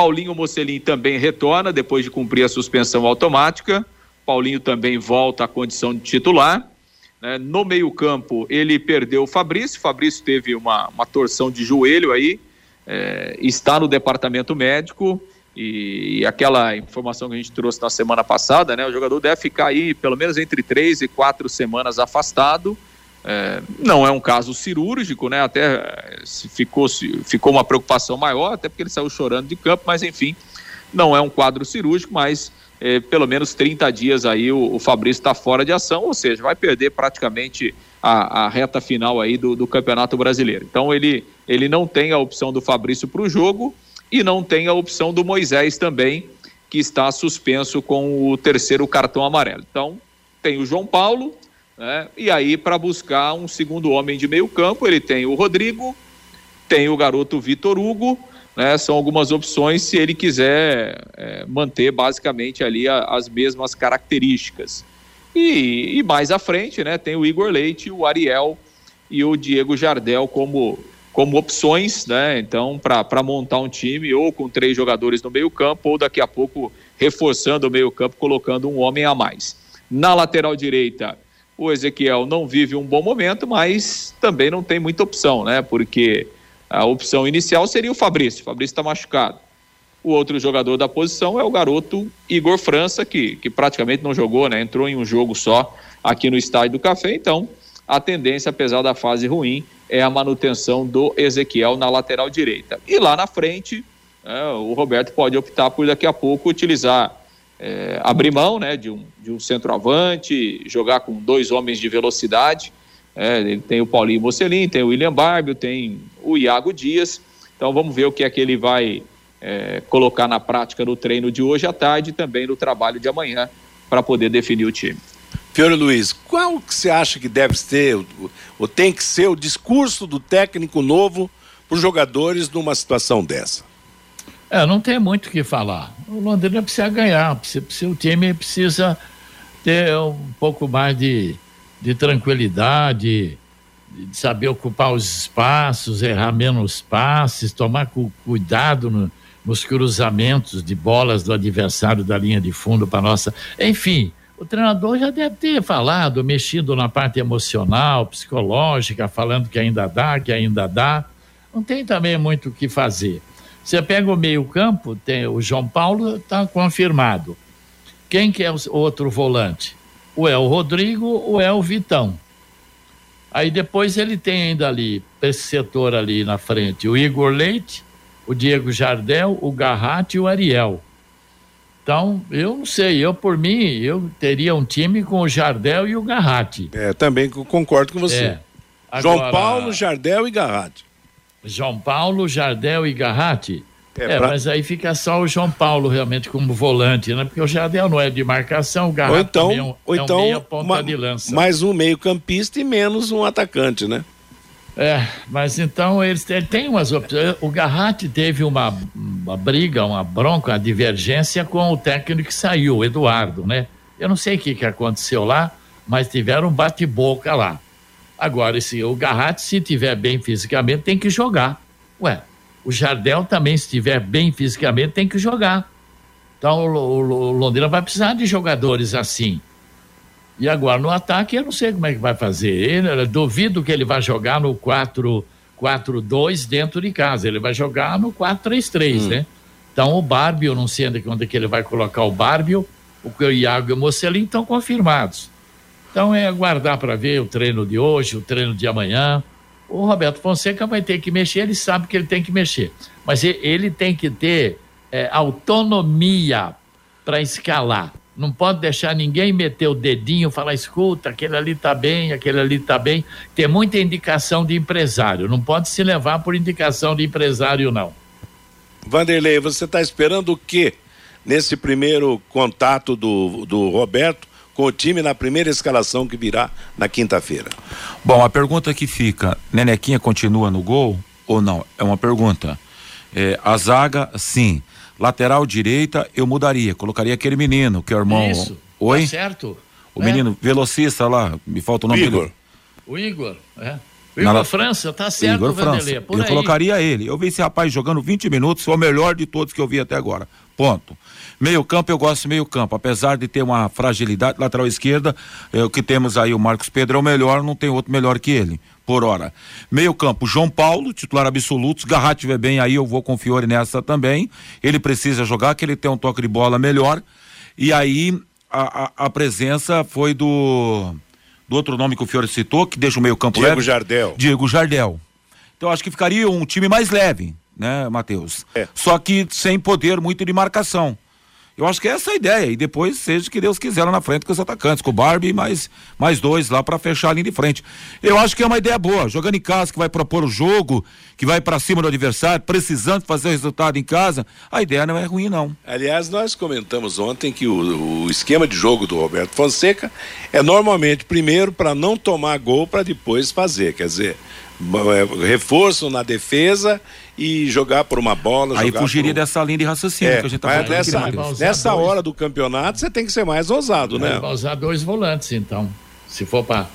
Paulinho Mocelin também retorna depois de cumprir a suspensão automática. Paulinho também volta à condição de titular. Né? No meio-campo, ele perdeu o Fabrício. Fabrício teve uma, uma torção de joelho aí, é, está no departamento médico. E, e, aquela informação que a gente trouxe na semana passada, né? O jogador deve ficar aí pelo menos entre três e quatro semanas afastado. É, não é um caso cirúrgico, né? Até é, ficou, ficou uma preocupação maior, até porque ele saiu chorando de campo, mas enfim, não é um quadro cirúrgico, mas é, pelo menos 30 dias aí o, o Fabrício está fora de ação, ou seja, vai perder praticamente a, a reta final aí do, do Campeonato Brasileiro. Então ele, ele não tem a opção do Fabrício para o jogo e não tem a opção do Moisés também, que está suspenso com o terceiro cartão amarelo. Então tem o João Paulo, né? E aí, para buscar um segundo homem de meio campo, ele tem o Rodrigo, tem o garoto Vitor Hugo, né? São algumas opções se ele quiser é, manter basicamente ali a, as mesmas características. E, e, mais à frente, né? Tem o Igor Leite, o Ariel e o Diego Jardel como, como opções, né? Então, para montar um time ou com três jogadores no meio campo ou daqui a pouco reforçando o meio campo, colocando um homem a mais. Na lateral direita, o Ezequiel não vive um bom momento, mas também não tem muita opção, né? Porque a opção inicial seria o Fabrício. O Fabrício está machucado. O outro jogador da posição é o garoto Igor França, que, que praticamente não jogou, né? Entrou em um jogo só aqui no Estádio do Café. Então, a tendência, apesar da fase ruim, é a manutenção do Ezequiel na lateral direita. E lá na frente, é, o Roberto pode optar por daqui a pouco utilizar é, abrir mão né, de, um, de um centroavante, jogar com dois homens de velocidade. É, ele tem o Paulinho Mocelin, tem o William Barbio, tem o Iago Dias. Então vamos ver o que é que ele vai é, colocar na prática no treino de hoje à tarde e também no trabalho de amanhã para poder definir o time. Fiore Luiz, qual que você acha que deve ser, ou tem que ser o discurso do técnico novo para os jogadores numa situação dessa? É, não tem muito o que falar. O Londrina precisa ganhar, precisa, o time precisa ter um pouco mais de, de tranquilidade, de saber ocupar os espaços, errar menos passes, tomar cu, cuidado no, nos cruzamentos de bolas do adversário da linha de fundo para nossa. Enfim, o treinador já deve ter falado, mexido na parte emocional, psicológica, falando que ainda dá, que ainda dá. Não tem também muito o que fazer. Você pega o meio-campo, tem o João Paulo, está confirmado. Quem que é o outro volante? Ou é o Rodrigo ou é o Vitão. Aí depois ele tem ainda ali, esse setor ali na frente, o Igor Leite, o Diego Jardel, o Garratti e o Ariel. Então, eu não sei, eu por mim, eu teria um time com o Jardel e o Garratti. É, também concordo com você. É. Agora, João Paulo, Jardel e Garratti. João Paulo, Jardel e Garratti. É, É, pra- mas aí fica só o João Paulo realmente como volante, né? Porque o Jardel não é de marcação, o Garratti Ou então, é um, ou é um então meia ponta ma- de lança. mais um meio-campista e menos um atacante, né? É, mas então eles têm, tem umas opções. O Garratti teve uma, uma briga, uma bronca, uma divergência com o técnico que saiu, o Eduardo, né? Eu não sei o que, que aconteceu lá, mas tiveram um bate-boca lá. Agora, esse, o Garratti, se tiver bem fisicamente, tem que jogar. Ué, o Jardel também, se estiver bem fisicamente, tem que jogar. Então, o, o- Londrina vai precisar de jogadores assim. E agora no ataque eu não sei como é que vai fazer. Ele, duvido que ele vai jogar no 4-4-2 dentro de casa. Ele vai jogar no 4-3-3, né? Então o Barbie, eu não sei onde, onde é que ele vai colocar o Barbie, o Iago e o Mocelin estão confirmados. Então é aguardar para ver o treino de hoje, o treino de amanhã. O Roberto Fonseca vai ter que mexer, ele sabe que ele tem que mexer. Mas ele tem que ter é, autonomia para escalar. Não pode deixar ninguém meter o dedinho falar, escuta, aquele ali tá bem, aquele ali tá bem. Tem muita indicação de empresário. Não pode se levar por indicação de empresário, não. Vanderlei, você está esperando o quê nesse primeiro contato do, do Roberto com o time na primeira escalação que virá na quinta-feira? Bom, a pergunta que fica: Nenequinha continua no gol ou não? É uma pergunta. É, a zaga, sim. Lateral direita, eu mudaria. Colocaria aquele menino, que é o irmão. Isso. Oi? Tá certo. O É. menino velocista lá, me falta o nome Igor. dele. O Igor, é. O Na- Igor França, tá certo, Igor Vanderlei. França. é Por eu aí. colocaria ele. Eu vi esse rapaz jogando 20 minutos, foi o melhor de todos que eu vi até agora. Ponto. Meio campo, eu gosto de meio campo. Apesar de ter uma fragilidade, lateral esquerda, é, o que temos aí, o Marcos Pedro é o melhor, não tem outro melhor que ele, por hora. Meio campo, João Paulo, titular absoluto. Se Garrat estiver bem aí, eu vou com o Fiore nessa também. Ele precisa jogar, que ele tem um toque de bola melhor. E aí, a, a- a presença foi do do outro nome que o Fiore citou, que deixa o meio campo Diego leve. Jardel. Diego Jardel. Então acho que ficaria um time mais leve, né, Matheus? Só que sem poder muito de marcação. Eu acho que é essa a ideia. E depois seja o que Deus quiser lá na frente com os atacantes, com o Barbie e mais, mais dois lá para fechar a linha de frente. Eu acho que é uma ideia boa. Jogando em casa, que vai propor o jogo, que vai para cima do adversário, precisando fazer o resultado em casa, a ideia não é ruim, não. Aliás, nós comentamos ontem que o, o esquema de jogo do Roberto Fonseca é normalmente primeiro para não tomar gol para depois fazer, quer dizer, é, reforço na defesa e jogar por uma bola. Aí jogar fugiria por... dessa linha de raciocínio É, que a gente tá falando nessa, nessa hora do campeonato você tem que ser mais ousado, né? Vai usar dois volantes, então. Se for para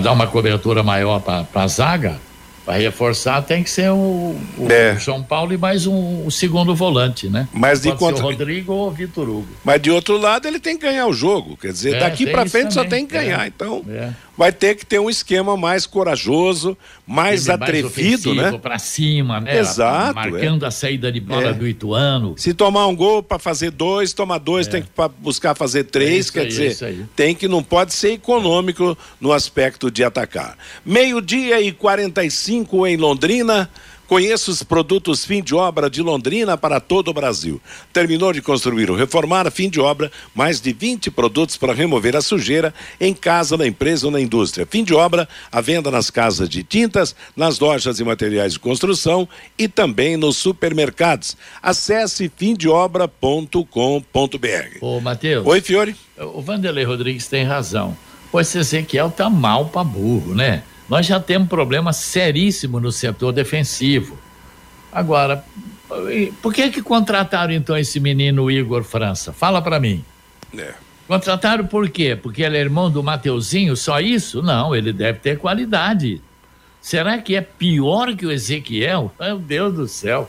dar uma cobertura maior para a zaga, para reforçar, tem que ser o, o É. João Paulo e mais um, o segundo volante, né? Mas de Pode contra- ser o Rodrigo ou o Vitor Hugo. Mas de outro lado ele tem que ganhar o jogo, quer dizer, É, daqui tem para frente só também, tem que ganhar. é. Então É. vai ter que ter um esquema mais corajoso, mais Time atrevido, né? Para cima, né? Exato, Marcando a saída de bola É. do Ituano. Se tomar um gol para fazer dois, toma dois, tem que buscar fazer três, É quer aí, é dizer, tem que não pode ser econômico no aspecto de atacar. Meio-dia e 45 em Londrina. Conheça os produtos fim de obra de Londrina para todo o Brasil. Terminou de construir ou reformar, fim de obra, mais de 20 produtos para remover a sujeira em casa, na empresa ou na indústria. Fim de obra, a venda nas casas de tintas, nas lojas e materiais de construção e também nos supermercados. Acesse fimdeobra.com.br. Ô, Matheus. Oi, Fiore. O Vanderlei Rodrigues tem razão. Pois Ezequiel tá mal para burro, né? Nós já temos problema seríssimo no setor defensivo. Agora, por que que contrataram então esse menino Igor França? Fala para mim. É. Contrataram por quê? Porque ele é irmão do Mateuzinho, só isso? Não, ele deve ter qualidade. Será que é pior que o Ezequiel? Meu Deus do céu.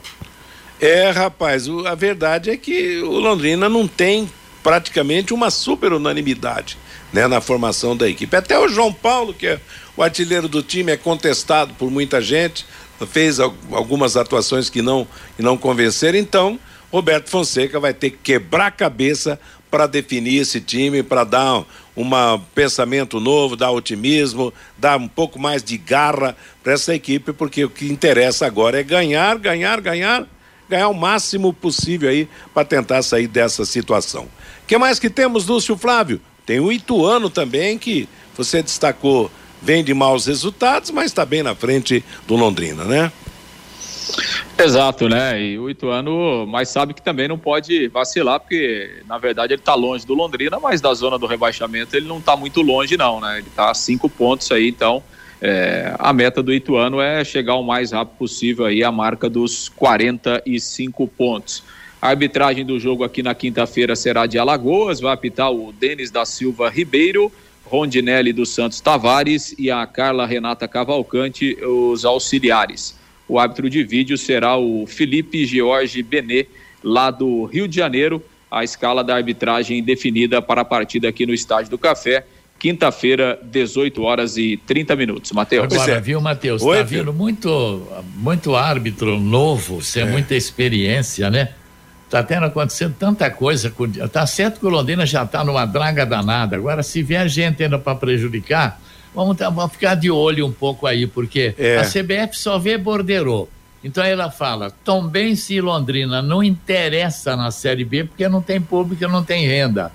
É, rapaz, o- a verdade é que o Londrina não tem praticamente uma super unanimidade né, na formação da equipe. Até o João Paulo, que é o artilheiro do time, é contestado por muita gente, fez al- algumas atuações que não, que não convenceram. Então, Roberto Fonseca vai ter que quebrar a cabeça para definir esse time, para dar um pensamento novo, dar otimismo, dar um pouco mais de garra para essa equipe, porque o que interessa agora é ganhar, ganhar, ganhar, ganhar o máximo possível aí para tentar sair dessa situação. O que mais que temos, Lúcio Flávio? Tem o Ituano também, que você destacou, vem de maus resultados, mas está bem na frente do Londrina, né? Exato, né? E o Ituano, mas sabe que também não pode vacilar, porque na verdade ele está longe do Londrina, mas da zona do rebaixamento ele não está muito longe, não, né? Ele está a cinco pontos aí, então é, a meta do Ituano é chegar o mais rápido possível aí à marca dos 45 pontos. A arbitragem do jogo aqui na quinta-feira será de Alagoas, vai apitar o Denis da Silva Ribeiro, Rondinelli dos Santos Tavares e a Carla Renata Cavalcante, os auxiliares. O árbitro de vídeo será o Felipe George Benê, lá do Rio de Janeiro. A escala da arbitragem definida para a partida aqui no Estádio do Café, quinta-feira, 18 horas e 30 minutos. Matheus. Agora, viu, Matheus? Tá filho. vindo muito, muito árbitro novo, sem muita experiência, né? Tá tendo acontecendo tanta coisa. com- Tá certo que o Londrina já tá numa draga danada. Agora, se vier gente ainda para prejudicar, vamos, tá- vamos ficar de olho um pouco aí, porque É. a CBF só vê borderô. Então ela fala, Tombense e Londrina não interessa na Série B porque não tem público, não tem renda.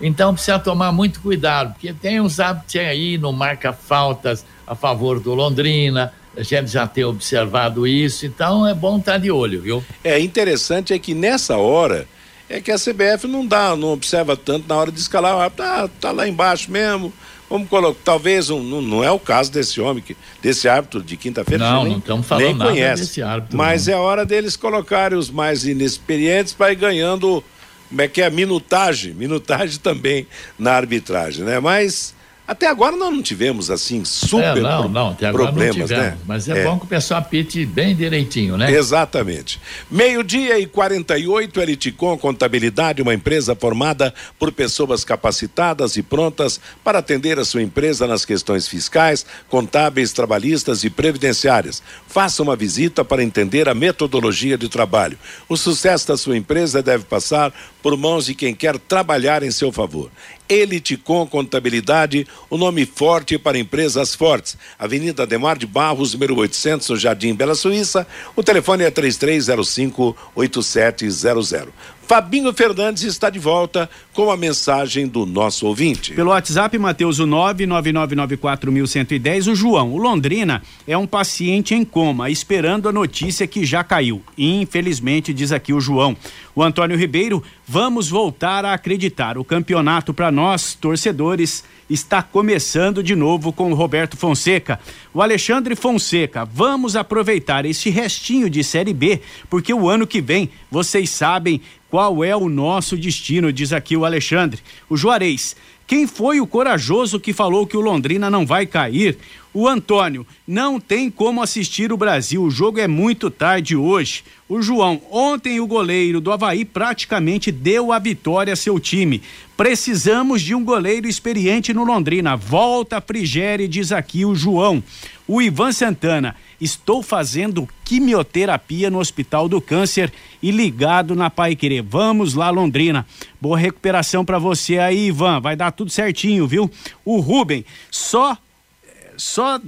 Então precisa tomar muito cuidado, porque tem uns hábitos aí, não marca faltas a favor do Londrina, a gente já tem observado isso, então é bom estar de olho, viu? É interessante é que nessa hora é que a CBF não dá, não observa tanto na hora de escalar o árbitro, tá, tá lá embaixo mesmo. Vamos colocar, talvez um, não, não é o caso desse homem, que, desse árbitro de quinta-feira. Não, nem- não estamos falando nem nada conhece. desse árbitro, Mas é hora deles colocarem os mais inexperientes para ir ganhando, como é que é, minutagem, minutagem também na arbitragem, né? Mas até agora nós não tivemos assim super é, não, não, até agora problemas, não tivemos, né? mas é, bom que o pessoal apite bem direitinho, né? Exatamente. Meio-dia e 48, Eliticom Contabilidade, uma empresa formada por pessoas capacitadas e prontas para atender a sua empresa nas questões fiscais, contábeis, trabalhistas e previdenciárias. Faça uma visita para entender a metodologia de trabalho. O sucesso da sua empresa deve passar por mãos de quem quer trabalhar em seu favor. Eliticom Contabilidade, o nome forte para empresas fortes. Avenida Ademar de Barros, número 800, no Jardim Bela Suíça. O telefone é 3305-8700. Fabinho Fernandes está de volta com a mensagem do nosso ouvinte. Pelo WhatsApp, Matheus, o 999941110, o João. O Londrina é um paciente em coma, esperando a notícia que já caiu. Infelizmente, diz aqui o João. O Antônio Ribeiro, vamos voltar a acreditar. O campeonato para nós, torcedores, está começando de novo com o Roberto Fonseca. O Alexandre Fonseca, vamos aproveitar este restinho de Série B, porque o ano que vem, vocês sabem qual é o nosso destino, diz aqui o Alexandre. O Juarez, quem foi o corajoso que falou que o Londrina não vai cair? O Antônio, não tem como assistir o Brasil, o jogo é muito tarde hoje. O João, ontem o goleiro do Havaí praticamente deu a vitória a seu time. Precisamos de um goleiro experiente no Londrina. Volta Frigério, diz aqui o João. O Ivan Santana, estou fazendo quimioterapia no Hospital do Câncer e ligado na Pai Querer. Vamos lá, Londrina. Boa recuperação para você aí, Ivan. Vai dar tudo certinho, viu? O Rubem, só só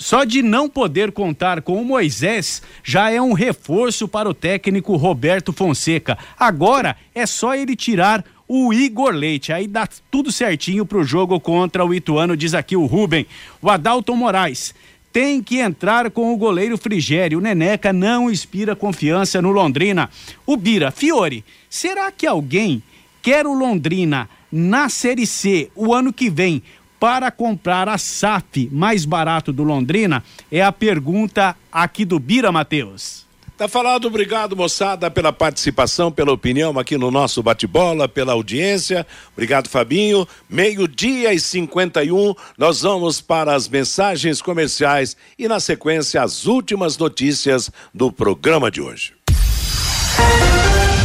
só de não poder contar com o Moisés já é um reforço para o técnico Roberto Fonseca. Agora é só ele tirar o Igor Leite. Aí dá tudo certinho pro jogo contra o Ituano, diz aqui o Rubem. O Adalto Moraes tem que entrar com o goleiro Frigério. O Neneca não inspira confiança no Londrina. O Bira, Fiore, será que alguém quer o Londrina na Série C o ano que vem para comprar a SAF mais barato do Londrina? É a pergunta aqui do Bira Matheus. Tá falado, obrigado moçada pela participação, pela opinião aqui no nosso bate-bola, pela audiência. Obrigado, Fabinho. Meio-dia e 51, nós vamos para as mensagens comerciais e, na sequência, as últimas notícias do programa de hoje.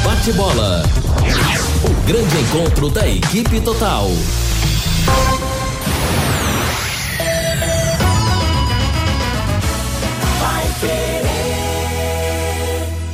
Bate-bola. O grande encontro da equipe total.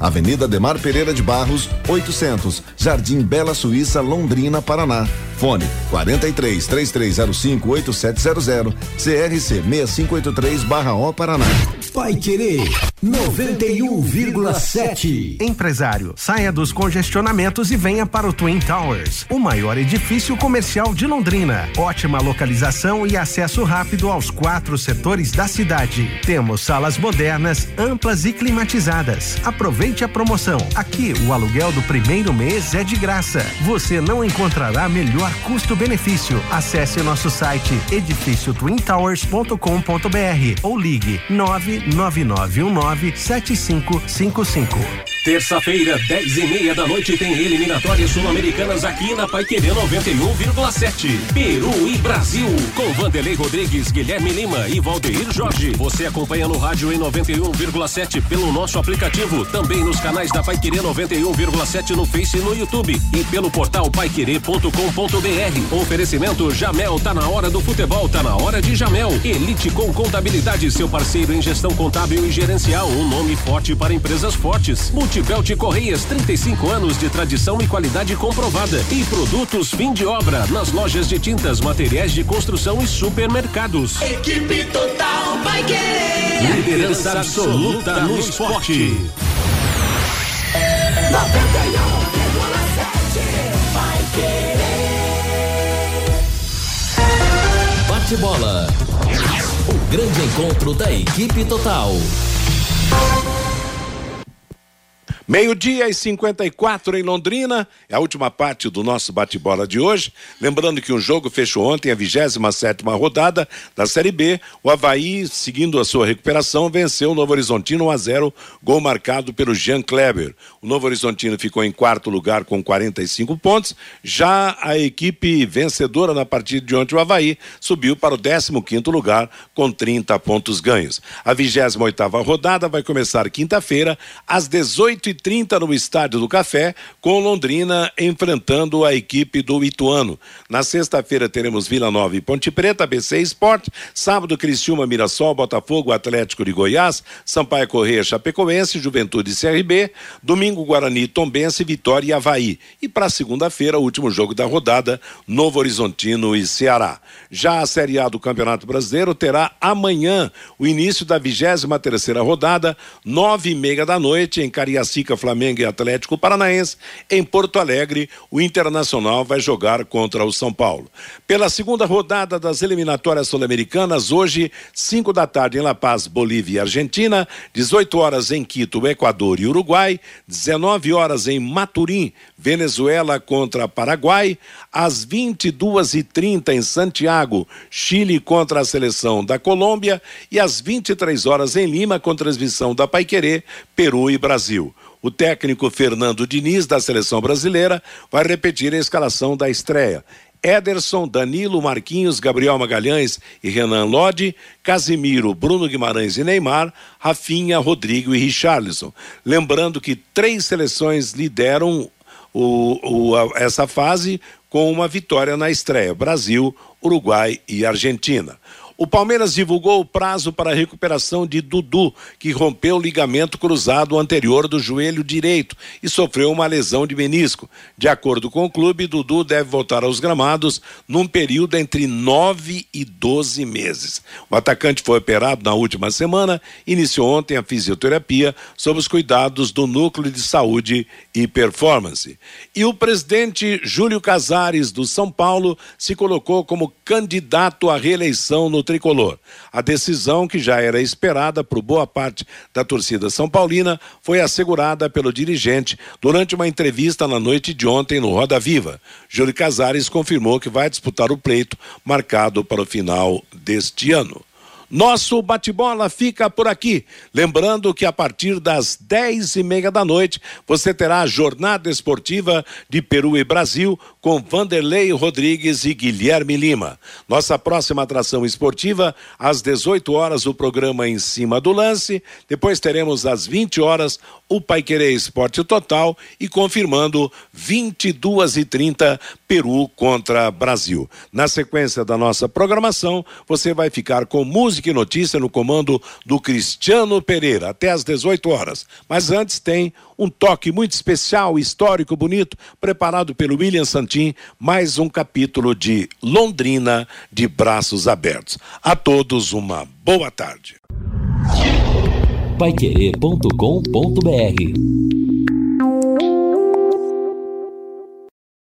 Avenida Demar Pereira de Barros, 800, Jardim Bela Suíça, Londrina, Paraná. Fone 43 3305 8700, CRC 6583 barra O Paraná. Vai querer 91,7. Empresário, saia dos congestionamentos e venha para o Twin Towers, o maior edifício comercial de Londrina. Ótima localização e acesso rápido aos quatro setores da cidade. Temos salas modernas, amplas e climatizadas. Aproveite a promoção. Aqui o aluguel do primeiro mês é de graça. Você não encontrará melhor custo-benefício. Acesse nosso site edifíciotwintowers.com.br ou ligue 99919 7555. Terça-feira, 10 e meia da noite, tem eliminatórias sul-americanas aqui na Paiquerê 91,7. Peru e Brasil. Com Vanderlei Rodrigues, Guilherme Lima e Valdeir Jorge. Você acompanha no rádio em 91,7 pelo nosso aplicativo. Também nos canais da Paiquerê 91,7 no Face e no YouTube. E pelo portal paiquerê.com.br. Oferecimento Jamel, tá na hora do futebol, tá na hora de Jamel. Elite com contabilidade, seu parceiro em gestão contábil e gerencial. Um nome forte para empresas fortes. Multibelt Correias, 35 anos de tradição e qualidade comprovada. E produtos fim de obra nas lojas de tintas, materiais de construção e supermercados. Equipe total vai querer. Liderança absoluta no esporte. 91,7 vai querer. Bate-bola. O grande encontro da equipe total. Meio-dia e 54 em Londrina, é a última parte do nosso bate-bola de hoje. Lembrando que o jogo fechou ontem a 27 rodada da Série B. O Havaí, seguindo a sua recuperação, venceu o Novo Horizontino 1 a 0, gol marcado pelo Jean Kleber. O Novo Horizontino ficou em quarto lugar com 45 pontos. Já a equipe vencedora na partida de ontem, o Havaí, subiu para o 15 lugar com 30 pontos ganhos. A 28 rodada vai começar quinta-feira, às 18 30 no Estádio do Café, com Londrina enfrentando a equipe do Ituano. Na sexta-feira teremos Vila Nova e Ponte Preta, BC Esporte. Sábado, Criciúma, Mirassol, Botafogo, Atlético de Goiás, Sampaio Correia, Chapecoense, Juventude e CRB. Domingo, Guarani, Tombense, Vitória e Havaí. E para segunda-feira, o último jogo da rodada, Novo Horizontino e Ceará. Já a Série A do Campeonato Brasileiro terá amanhã o início da 23 terceira rodada, nove e meia da noite, em Cariacica, Flamengo e Atlético Paranaense. Em Porto Alegre, o Internacional vai jogar contra o São Paulo. Pela segunda rodada das eliminatórias sul-americanas, hoje, 5 da tarde em La Paz, Bolívia e Argentina, 18 horas em Quito, Equador e Uruguai, 19 horas em Maturim, Venezuela contra Paraguai, às 22 e 30 em Santiago, Chile contra a seleção da Colômbia e às 23 horas em Lima com transmissão da Paiquerê, Peru e Brasil. O técnico Fernando Diniz, da seleção brasileira, vai repetir a escalação da estreia. Ederson, Danilo, Marquinhos, Gabriel Magalhães e Renan Lodi, Casimiro, Bruno Guimarães e Neymar, Rafinha, Rodrigo e Richarlison. Lembrando que três seleções lideram o, o, a, essa fase com uma vitória na estreia: Brasil, Uruguai e Argentina. O Palmeiras divulgou o prazo para a recuperação de Dudu, que rompeu o ligamento cruzado anterior do joelho direito e sofreu uma lesão de menisco. De acordo com o clube, Dudu deve voltar aos gramados num período entre 9 e 12 meses. O atacante foi operado na última semana, iniciou ontem a fisioterapia sob os cuidados do Núcleo de Saúde e Performance. E o presidente Júlio Casares, do São Paulo, se colocou como candidato à reeleição no tricolor. A decisão, que já era esperada por boa parte da torcida São Paulina, foi assegurada pelo dirigente durante uma entrevista na noite de ontem no Roda Viva. Júlio Casares confirmou que vai disputar o pleito marcado para o final deste ano. Nosso bate-bola fica por aqui. Lembrando que a partir das dez e meia da noite você terá a jornada esportiva de Peru e Brasil com Vanderlei Rodrigues e Guilherme Lima. Nossa próxima atração esportiva às 18 horas o programa em cima do lance. Depois teremos às 20 horas o Paiquerê Esporte Total e confirmando 22 e 30 Peru contra Brasil. Na sequência da nossa programação, você vai ficar com música e notícia no comando do Cristiano Pereira até às 18 horas. Mas antes tem um toque muito especial, histórico, bonito, preparado pelo William Mais um capítulo de Londrina de braços abertos. A todos uma boa tarde paiquerê.com.br